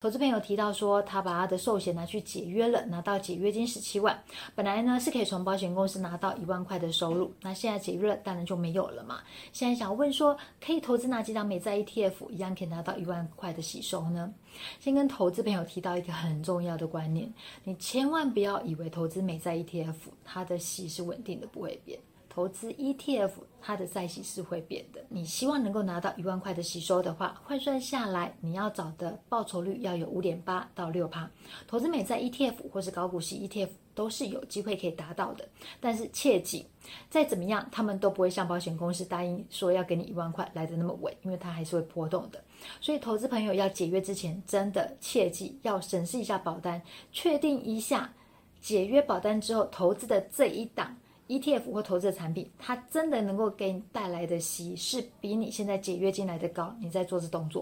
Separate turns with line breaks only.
投资朋友提到说，他把他的寿险拿去解约了，拿到解约金十七万。本来呢是可以从保险公司拿到一万块的收入，那现在解约了，当然就没有了嘛。现在想问说，可以投资哪几张美债 ETF，一样可以拿到一万块的息收呢？先跟投资朋友提到一个很重要的观念，你千万不要以为投资美债 ETF，它的息是稳定的，不会变。投资 ETF，它的债息是会变的。你希望能够拿到一万块的吸收的话，换算下来，你要找的报酬率要有五点八到六趴。投资美债 ETF 或是高股息 ETF 都是有机会可以达到的。但是切记，再怎么样，他们都不会像保险公司答应说要给你一万块来的那么稳，因为它还是会波动的。所以，投资朋友要解约之前，真的切记要审视一下保单，确定一下解约保单之后投资的这一档。ETF 或投资的产品，它真的能够给你带来的息是比你现在解约进来的高，你在做这动作。